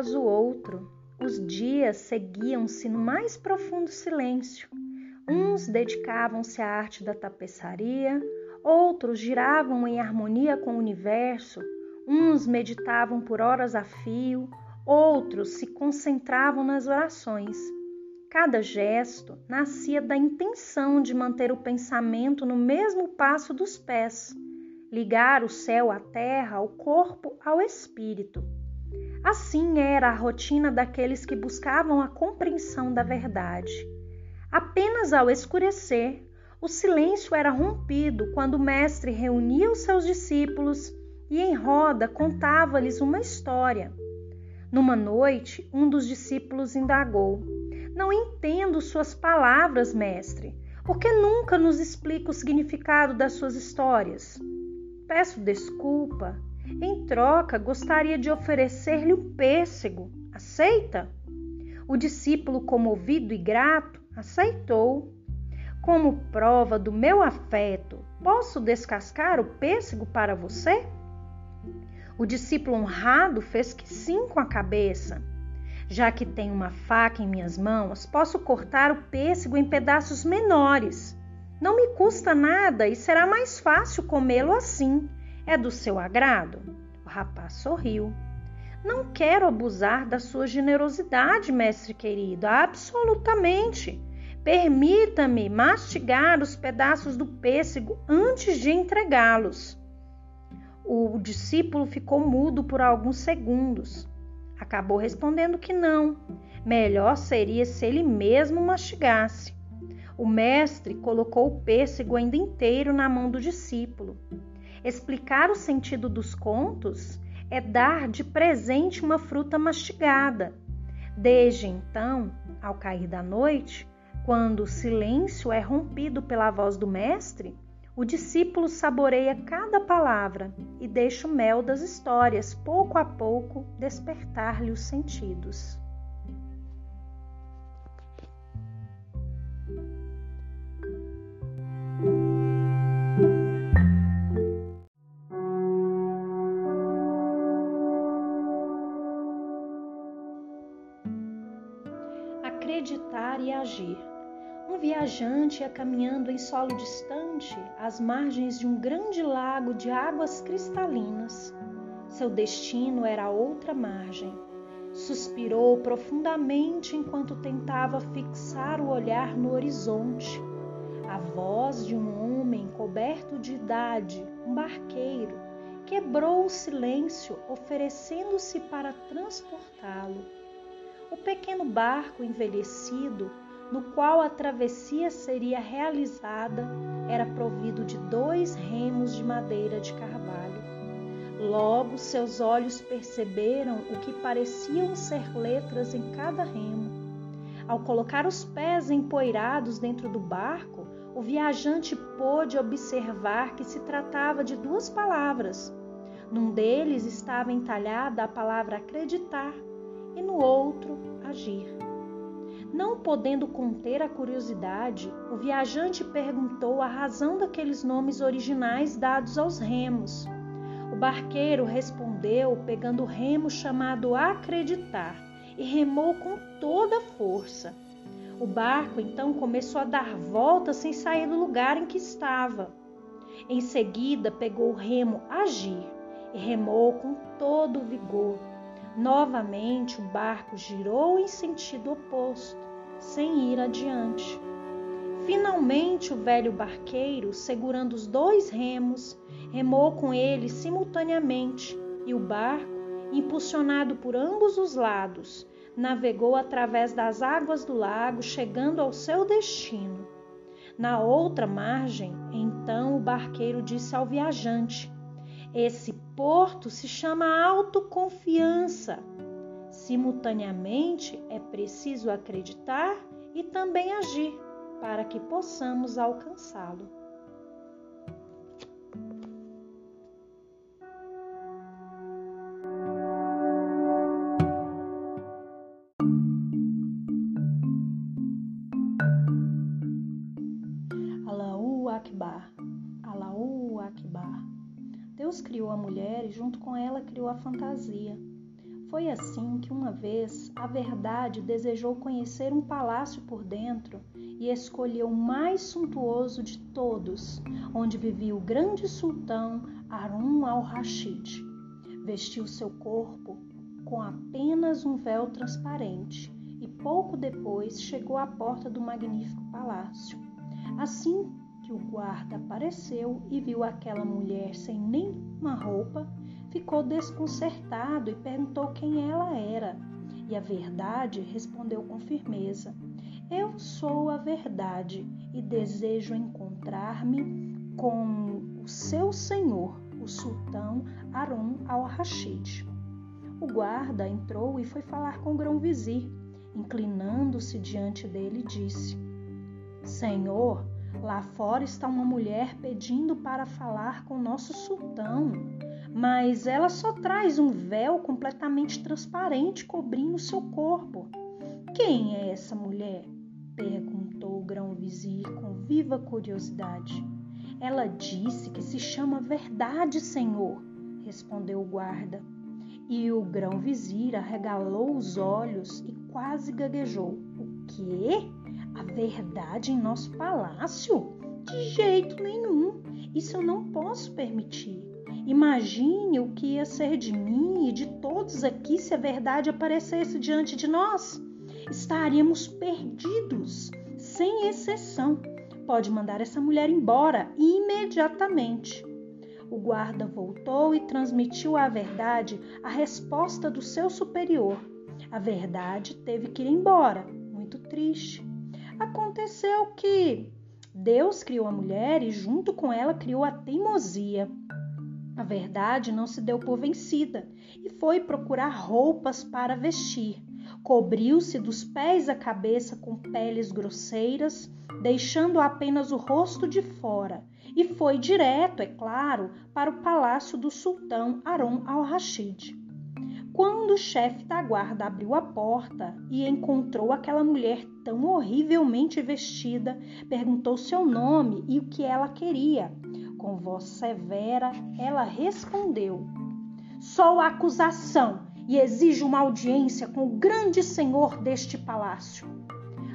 após o outro, os dias seguiam-se no mais profundo silêncio. Uns dedicavam-se à arte da tapeçaria, outros giravam em harmonia com o universo, uns meditavam por horas a fio, outros se concentravam nas orações. Cada gesto nascia da intenção de manter o pensamento no mesmo passo dos pés, ligar o céu à terra, o corpo ao espírito. Assim era a rotina daqueles que buscavam a compreensão da verdade. Apenas ao escurecer, o silêncio era rompido quando o mestre reunia os seus discípulos e em roda contava-lhes uma história. Numa noite, um dos discípulos indagou: não entendo suas palavras, mestre. Por que nunca nos explica o significado das suas histórias? Peço desculpa. Em troca, gostaria de oferecer-lhe um pêssego. Aceita? O discípulo, comovido e grato, aceitou. Como prova do meu afeto, posso descascar o pêssego para você? O discípulo honrado fez que sim com a cabeça. Já que tenho uma faca em minhas mãos, posso cortar o pêssego em pedaços menores. Não me custa nada e será mais fácil comê-lo assim. É do seu agrado? O rapaz sorriu. Não quero abusar da sua generosidade, mestre querido, absolutamente. Permita-me mastigar os pedaços do pêssego antes de entregá-los. O discípulo ficou mudo por alguns segundos. Acabou respondendo que não. Melhor seria se ele mesmo mastigasse. O mestre colocou o pêssego ainda inteiro na mão do discípulo. Explicar o sentido dos contos é dar de presente uma fruta mastigada. Desde então, ao cair da noite, quando o silêncio é rompido pela voz do mestre, o discípulo saboreia cada palavra e deixa o mel das histórias, pouco a pouco, despertar-lhe os sentidos. Ia caminhando em solo distante, às margens de um grande lago de águas cristalinas. Seu destino era outra margem. Suspirou profundamente enquanto tentava fixar o olhar no horizonte. A voz de um homem coberto de idade, um barqueiro, quebrou o silêncio, oferecendo-se para transportá-lo. O pequeno barco envelhecido no qual a travessia seria realizada, era provido de dois remos de madeira de carvalho. Logo seus olhos perceberam o que pareciam ser letras em cada remo. Ao colocar os pés empoeirados dentro do barco, o viajante pôde observar que se tratava de duas palavras. Num deles estava entalhada a palavra acreditar e no outro agir. Não podendo conter a curiosidade, o viajante perguntou a razão daqueles nomes originais dados aos remos. O barqueiro respondeu pegando o remo chamado Acreditar e remou com toda a força. O barco então começou a dar voltas sem sair do lugar em que estava. Em seguida, pegou o remo Agir e remou com todo o vigor. Novamente o barco girou em sentido oposto, sem ir adiante. Finalmente o velho barqueiro, segurando os dois remos, remou com eles simultaneamente e o barco, impulsionado por ambos os lados, navegou através das águas do lago, chegando ao seu destino. Na outra margem, então o barqueiro disse ao viajante: esse porto se chama autoconfiança. Simultaneamente, é preciso acreditar e também agir para que possamos alcançá-lo. Fantasia. Foi assim que uma vez a verdade desejou conhecer um palácio por dentro e escolheu o mais suntuoso de todos, onde vivia o grande sultão Harun al-Rashid. Vestiu seu corpo com apenas um véu transparente e pouco depois chegou à porta do magnífico palácio. Assim que o guarda apareceu e viu aquela mulher sem nenhuma roupa, ficou desconcertado e perguntou quem ela era. E a verdade respondeu com firmeza: Eu sou a verdade e desejo encontrar-me com o seu senhor, o sultão Harun al-Rashid. O guarda entrou e foi falar com o grão-vizir. Inclinando-se diante dele, disse: Senhor, lá fora está uma mulher pedindo para falar com nosso sultão mas ela só traz um véu completamente transparente cobrindo seu corpo. Quem é essa mulher? perguntou o grão-vizir com viva curiosidade. Ela disse que se chama Verdade, Senhor, respondeu o guarda. E o grão-vizir arregalou os olhos e quase gaguejou. O quê? A verdade em nosso palácio? De jeito nenhum! Isso eu não posso permitir. Imagine o que ia ser de mim e de todos aqui se a verdade aparecesse diante de nós. Estaríamos perdidos, sem exceção. Pode mandar essa mulher embora imediatamente. O guarda voltou e transmitiu à verdade a resposta do seu superior. A verdade teve que ir embora, muito triste. Aconteceu que Deus criou a mulher e, junto com ela, criou a teimosia. A verdade não se deu por vencida e foi procurar roupas para vestir. Cobriu-se dos pés à cabeça com peles grosseiras, deixando apenas o rosto de fora, e foi direto, é claro, para o palácio do sultão Harun al-Rashid. Quando o chefe da guarda abriu a porta e encontrou aquela mulher tão horrivelmente vestida, perguntou seu nome e o que ela queria. Com voz severa, ela respondeu: Sou a acusação e exijo uma audiência com o grande senhor deste palácio.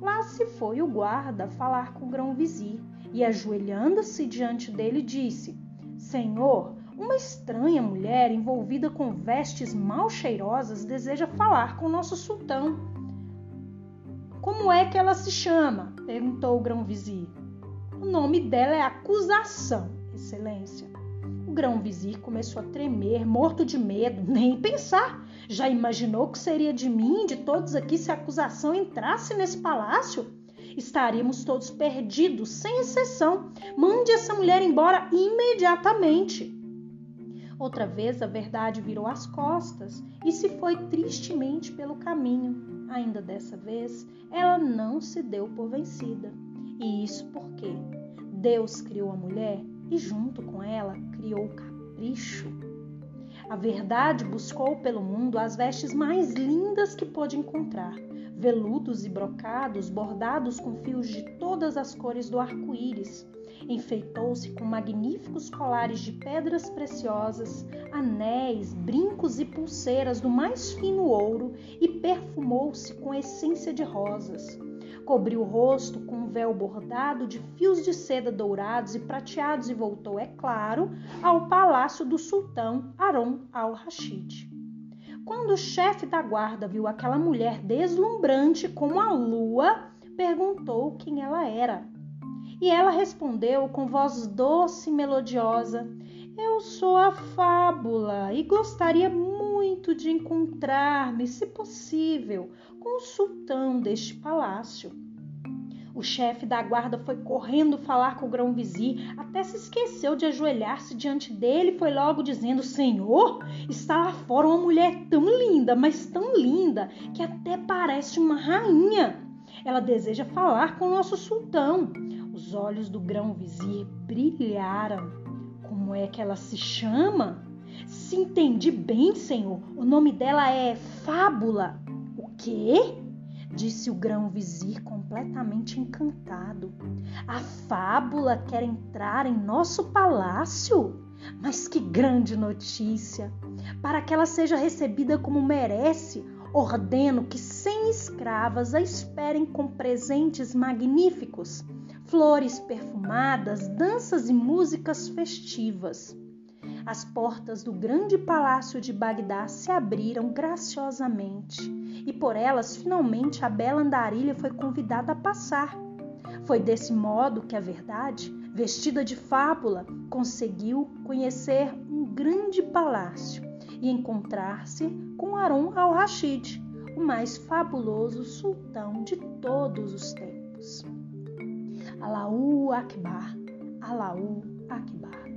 Lá se foi o guarda falar com o grão-vizir e, ajoelhando-se diante dele, disse: Senhor, uma estranha mulher envolvida com vestes mal cheirosas deseja falar com nosso sultão. Como é que ela se chama? perguntou o grão-vizir. O nome dela é Acusação Excelência. O grão-vizir começou a tremer, morto de medo, nem pensar. Já imaginou que seria de mim, de todos aqui, se a acusação entrasse nesse palácio? Estaríamos todos perdidos, sem exceção. Mande essa mulher embora imediatamente. Outra vez a verdade virou as costas e se foi tristemente pelo caminho. Ainda dessa vez, ela não se deu por vencida. E isso porque Deus criou a mulher e, junto com ela, criou o capricho. A verdade buscou pelo mundo as vestes mais lindas que pôde encontrar, veludos e brocados bordados com fios de todas as cores do arco-íris. Enfeitou-se com magníficos colares de pedras preciosas, anéis, brincos e pulseiras do mais fino ouro e perfumou-se com essência de rosas cobriu o rosto com um véu bordado de fios de seda dourados e prateados e voltou, é claro, ao palácio do sultão Harun al-Rashid. Quando o chefe da guarda viu aquela mulher deslumbrante como a lua, perguntou quem ela era. E ela respondeu com voz doce e melodiosa: Eu sou a fábula e gostaria muito de encontrar-me, se possível, com o sultão deste palácio. O chefe da guarda foi correndo falar com o grão-vizir, até se esqueceu de ajoelhar-se diante dele e foi logo dizendo: Senhor, está lá fora uma mulher tão linda, mas tão linda, que até parece uma rainha. Ela deseja falar com o nosso sultão. Os olhos do grão-vizir brilharam. Como é que ela se chama? Se entendi bem, senhor, o nome dela é Fábula. O quê? Disse o grão-vizir completamente encantado. A fábula quer entrar em nosso palácio? Mas que grande notícia! Para que ela seja recebida como merece, ordeno que cem escravas a esperem com presentes magníficos, flores perfumadas, danças e músicas festivas. As portas do grande palácio de Bagdá se abriram graciosamente e por elas finalmente a bela andarilha foi convidada a passar. Foi desse modo que a verdade, vestida de fábula, conseguiu conhecer um grande palácio e encontrar-se com Harun al-Rashid, o mais fabuloso sultão de todos os tempos. Allahu Akbar, Allahu Akbar.